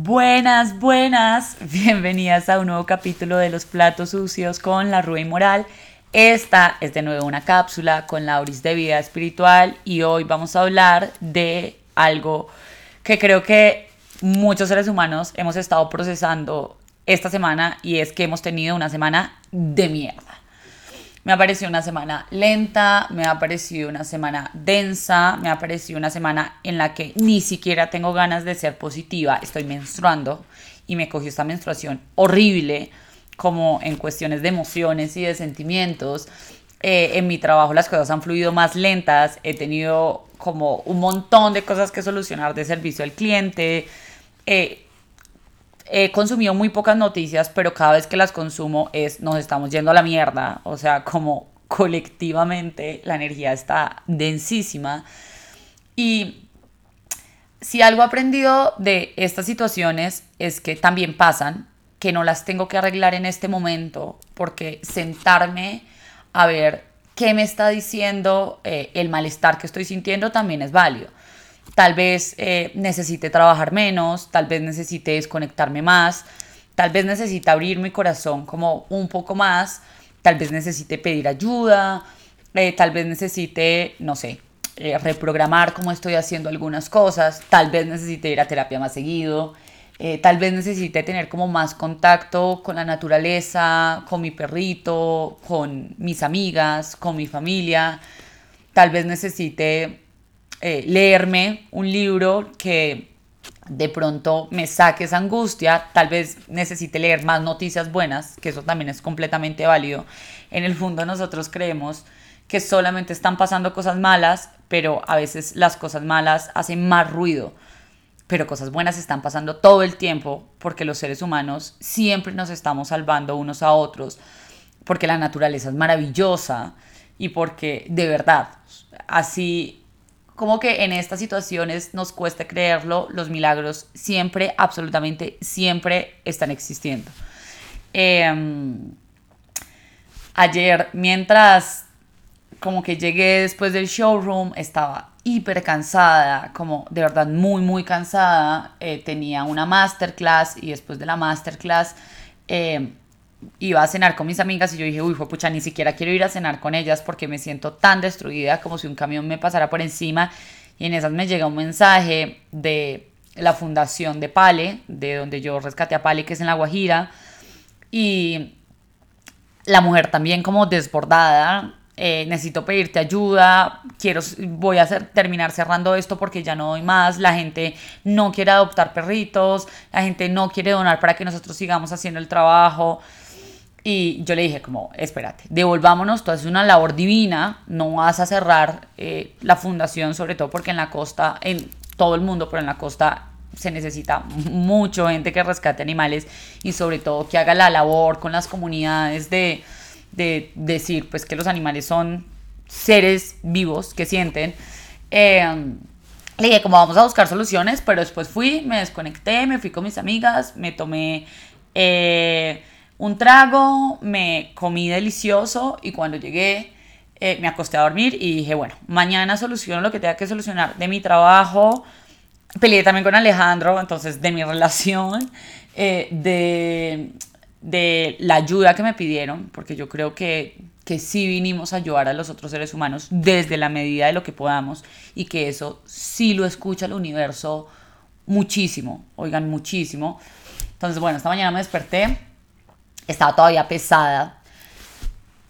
Buenas, buenas, bienvenidas a un nuevo capítulo de Los Platos Sucios con la Rubén Moral. Esta es de nuevo una cápsula con Lauris de vida espiritual y hoy vamos a hablar de algo que creo que muchos seres humanos hemos estado procesando esta semana y es que hemos tenido una semana de mierda. Me ha parecido una semana lenta, me ha parecido una semana densa, me ha parecido una semana en la que ni siquiera tengo ganas de ser positiva. Estoy menstruando y me cogió esta menstruación horrible, como en cuestiones de emociones y de sentimientos. Eh, en mi trabajo las cosas han fluido más lentas, he tenido como un montón de cosas que solucionar de servicio al cliente. Eh, he consumido muy pocas noticias, pero cada vez que las consumo es nos estamos yendo a la mierda, o sea, como colectivamente la energía está densísima. Y si algo he aprendido de estas situaciones es que también pasan, que no las tengo que arreglar en este momento, porque sentarme a ver qué me está diciendo eh, el malestar que estoy sintiendo también es válido. Tal vez eh, necesite trabajar menos, tal vez necesite desconectarme más, tal vez necesite abrir mi corazón como un poco más, tal vez necesite pedir ayuda, eh, tal vez necesite, no sé, eh, reprogramar cómo estoy haciendo algunas cosas, tal vez necesite ir a terapia más seguido, tal vez necesite tener como más contacto con la naturaleza, con mi perrito, con mis amigas, con mi familia, tal vez necesite eh, leerme un libro que de pronto me saque esa angustia, tal vez necesite leer más noticias buenas, que eso también es completamente válido. En el fondo nosotros creemos que solamente están pasando cosas malas, pero a veces las cosas malas hacen más ruido. Pero cosas buenas están pasando todo el tiempo porque los seres humanos siempre nos estamos salvando unos a otros, porque la naturaleza es maravillosa y porque de verdad, así como que en estas situaciones nos cuesta creerlo, los milagros siempre, absolutamente siempre están existiendo. Em, ayer, mientras como que llegué después del showroom, estaba hiper cansada, como de verdad muy, muy cansada. Eh, tenía una masterclass y después de la masterclass eh, iba a cenar con mis amigas y yo dije, uy, pucha, ni siquiera quiero ir a cenar con ellas porque me siento tan destruida como si un camión me pasara por encima. Y en esas me llega un mensaje de la fundación de Pale, de donde yo rescaté a Pale, que es en La Guajira. Y la mujer también como desbordada, eh, necesito pedirte ayuda, quiero, voy a hacer, terminar cerrando esto porque ya no doy más, la gente no quiere adoptar perritos, la gente no quiere donar para que nosotros sigamos haciendo el trabajo. Y yo le dije como, espérate, devolvámonos, tú haces una labor divina, no vas a cerrar eh, la fundación, sobre todo porque en la costa, en todo el mundo, pero en la costa se necesita mucho gente que rescate animales y sobre todo que haga la labor con las comunidades de, de decir pues que los animales son seres vivos que sienten. Eh, le dije como vamos a buscar soluciones, pero después fui, me desconecté, me fui con mis amigas, me tomé... Eh, un trago, me comí delicioso y cuando llegué eh, me acosté a dormir y dije, bueno, mañana soluciono lo que tenga que solucionar de mi trabajo. Peleé también con Alejandro, entonces de mi relación, eh, de, de la ayuda que me pidieron, porque yo creo que, que sí vinimos a ayudar a los otros seres humanos desde la medida de lo que podamos y que eso sí lo escucha el universo muchísimo, oigan, muchísimo. Entonces, bueno, esta mañana me desperté estaba todavía pesada.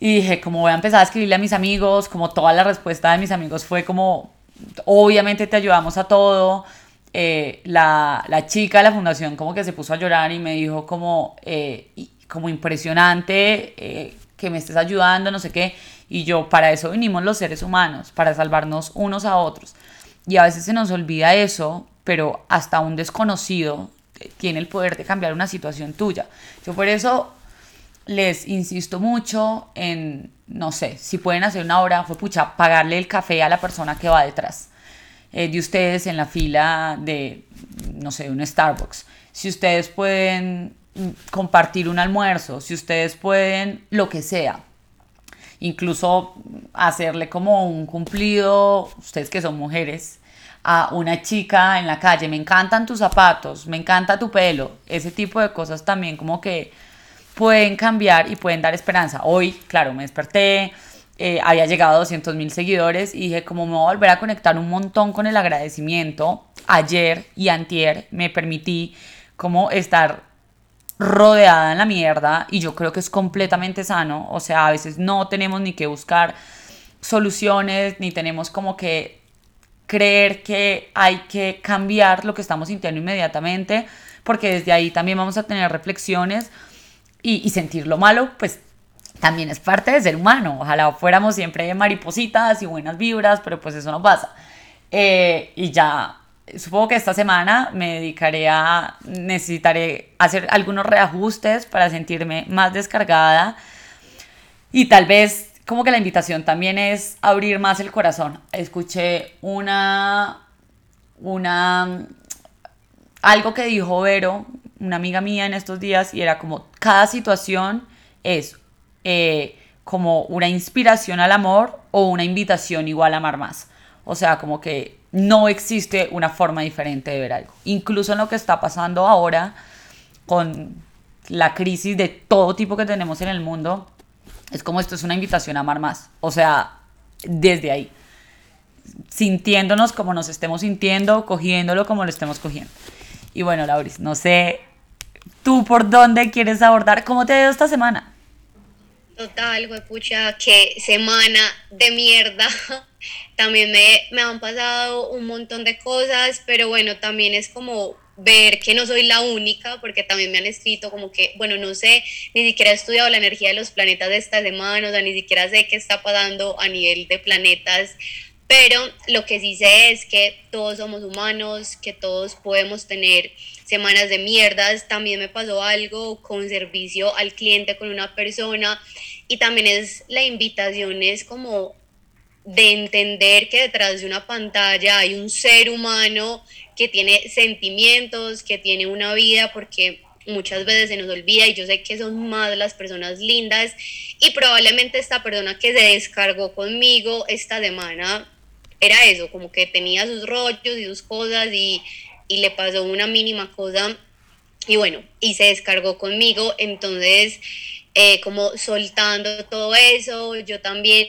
Y dije, como voy a empezar a escribirle a mis amigos, como toda la respuesta de mis amigos fue como, obviamente te ayudamos a todo. Eh, la, la, chica de la fundación como que se puso a llorar y me dijo como, eh, como impresionante eh, que me estés ayudando, no sé qué. Y yo, para eso vinimos los seres humanos, para salvarnos unos a otros. Y a veces se nos olvida eso, pero hasta un desconocido tiene el poder de cambiar una situación tuya. Yo por eso les insisto mucho en, no sé, si pueden hacer una hora, fue pucha, pagarle el café a la persona que va detrás eh, de ustedes en la fila de, no sé, un Starbucks. Si ustedes pueden compartir un almuerzo, si ustedes pueden lo que sea, incluso hacerle como un cumplido, ustedes que son mujeres, a una chica en la calle, me encantan tus zapatos, me encanta tu pelo, ese tipo de cosas también como que pueden cambiar y pueden dar esperanza. Hoy, claro, me desperté, eh, había llegado a 200 mil seguidores y dije, como me voy a volver a conectar un montón con el agradecimiento, ayer y antier me permití como estar rodeada en la mierda y yo creo que es completamente sano, o sea, a veces no tenemos ni que buscar soluciones, ni tenemos como que creer que hay que cambiar lo que estamos sintiendo inmediatamente, porque desde ahí también vamos a tener reflexiones y, sentir lo malo, pues también es parte de ser humano. Ojalá fuéramos siempre maripositas y buenas vibras, pero pues eso no pasa. Eh, y ya supongo que esta semana me dedicaré a, necesitaré hacer algunos reajustes para sentirme más descargada y tal vez como que la invitación también es abrir más el corazón. Escuché una, una, algo que dijo Vero, una amiga mía en estos días y era como cada situación es eh, como una inspiración al amor o una invitación igual a amar más. O sea, como que no existe una forma diferente de ver algo. Incluso en lo que está pasando ahora con la crisis de todo tipo que tenemos en el mundo, es como esto es una invitación a amar más. O sea, desde ahí. Sintiéndonos como nos estemos sintiendo, cogiéndolo como lo estemos cogiendo. Y bueno, Lauris, no sé tú por dónde quieres abordar. ¿Cómo te ha ido esta semana? Total, pucha, qué semana de mierda. También me, me han pasado un montón de cosas, pero bueno, también es como ver que no soy la única, porque también me han escrito como que, bueno, no sé, ni siquiera he estudiado la energía de los planetas de esta semana, o sea, ni siquiera sé qué está pasando a nivel de planetas, pero lo que sí sé es que todos somos humanos, que todos podemos tener semanas de mierdas, también me pasó algo con servicio al cliente con una persona. Y también es la invitación es como de entender que detrás de una pantalla hay un ser humano que tiene sentimientos, que tiene una vida, porque muchas veces se nos olvida y yo sé que son más las personas lindas. Y probablemente esta persona que se descargó conmigo esta semana era eso, como que tenía sus rollos y sus cosas y, y le pasó una mínima cosa. Y bueno, y se descargó conmigo, entonces eh, como soltando todo eso, yo también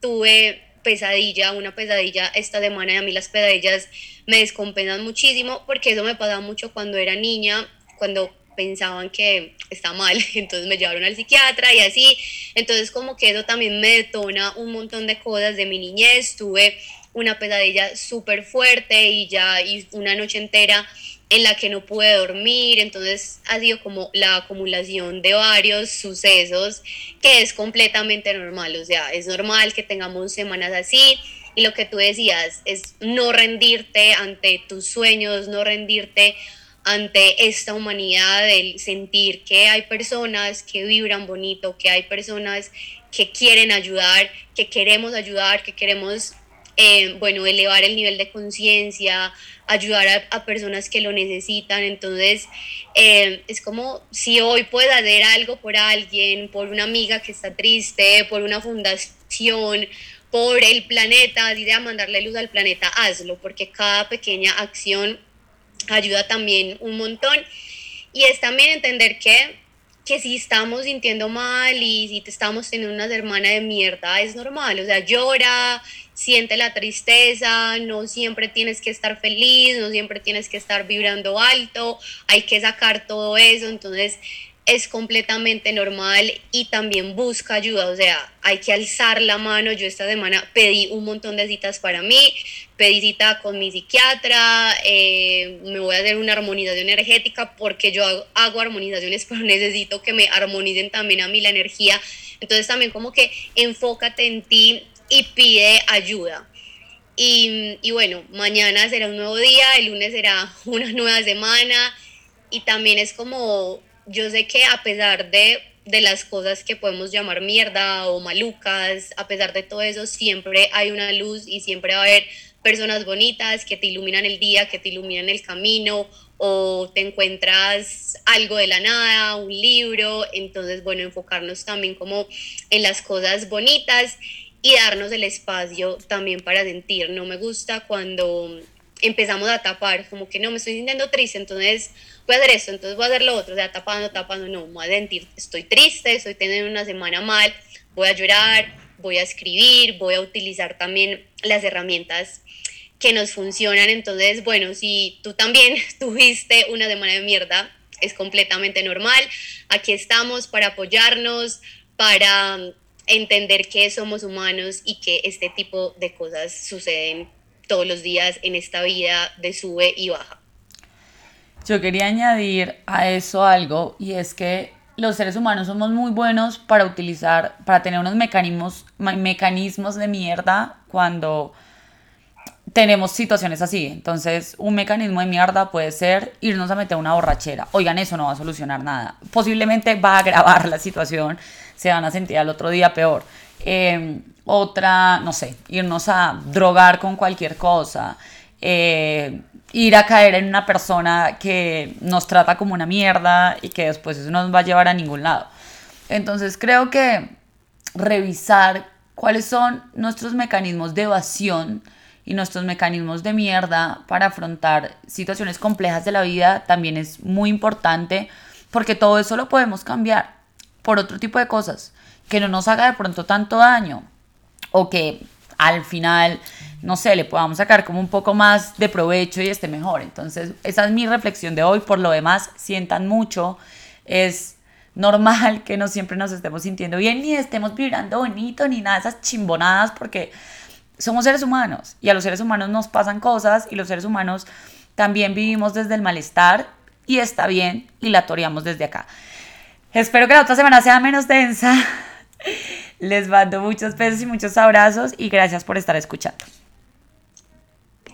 tuve pesadilla, una pesadilla esta semana y a mí las pesadillas me descompensan muchísimo porque eso me pasaba mucho cuando era niña, cuando pensaban que está mal, entonces me llevaron al psiquiatra y así, entonces como que eso también me detona un montón de cosas de mi niñez, tuve una pesadilla súper fuerte y ya y una noche entera en la que no pude dormir, entonces ha sido como la acumulación de varios sucesos que es completamente normal, o sea, es normal que tengamos semanas así. Y lo que tú decías es no rendirte ante tus sueños, no rendirte ante esta humanidad, el sentir que hay personas que vibran bonito, que hay personas que quieren ayudar, que queremos ayudar, que queremos eh, bueno, elevar el nivel de conciencia, ayudar a, personas que lo necesitan. Entonces, eh, es como si hoy puedo hacer algo por alguien, por una amiga que está triste, por una fundación, por el planeta, idea mandarle luz al planeta, hazlo, porque cada pequeña acción ayuda también un montón. Y es también entender que que si estamos sintiendo mal y si te estamos teniendo una hermana de mierda, es normal, o sea, llora, siente la tristeza, no siempre tienes que estar feliz, no siempre tienes que estar vibrando alto, hay que sacar todo eso, entonces es completamente normal y también busca ayuda, o sea, hay que alzar la mano. Yo esta semana pedí un montón de citas para mí, pedí cita con mi psiquiatra, eh, me voy a hacer una armonización energética porque yo hago, hago, armonizaciones, pero necesito que me armonicen también a mí la energía. Entonces también como que enfócate en ti y pide ayuda. Y, y bueno, mañana será un nuevo día, el lunes será una nueva semana y también es como, yo sé que a pesar de, de las cosas que podemos llamar mierda o malucas, a pesar de todo eso, siempre hay una luz y siempre va a haber personas bonitas que te iluminan el día, que te iluminan el camino o te encuentras algo de la nada, un libro, entonces bueno, enfocarnos también como en las cosas bonitas y darnos el espacio también para sentir. No me gusta cuando empezamos a tapar, como que no, me estoy sintiendo triste, entonces voy a hacer esto, entonces voy a hacer lo otro, o sea, tapando, tapando, no, voy a sentir, estoy triste, estoy teniendo una semana mal, voy a llorar, voy a escribir, voy a utilizar también las herramientas que nos funcionan, entonces, bueno, si tú también tuviste una semana de mierda, es completamente normal, aquí estamos para apoyarnos, para entender que somos humanos y que este tipo de cosas suceden todos los días en esta vida de sube y baja. Yo quería añadir a eso algo y es que los seres humanos somos muy buenos para utilizar, para tener unos mecanismos, mecanismos de mierda cuando tenemos situaciones así. Entonces, un mecanismo de mierda puede ser irnos a meter una borrachera. Oigan, eso no va a solucionar nada. Posiblemente va a agravar la situación, se van a sentir al otro día peor. Eh, otra, no sé, irnos a drogar con cualquier cosa. Eh, ir a caer en una persona que nos trata como una mierda y que después eso no nos va a llevar a ningún lado. Entonces creo que revisar cuáles son nuestros mecanismos de evasión y nuestros mecanismos de mierda para afrontar situaciones complejas de la vida también es muy importante porque todo eso lo podemos cambiar por otro tipo de cosas que no nos haga de pronto tanto daño o que al final, no sé, le podamos sacar como un poco más de provecho y esté mejor. Entonces, esa es mi reflexión de hoy. Por lo demás, sientan mucho. Es normal que no siempre nos estemos sintiendo bien, ni estemos vibrando bonito, ni nada de esas chimbonadas, porque somos seres humanos y a los seres humanos nos pasan cosas y los seres humanos también vivimos desde el malestar y está bien y la toreamos desde acá. Espero que la otra semana sea menos densa. Les mando muchos besos y muchos abrazos y gracias por estar escuchando.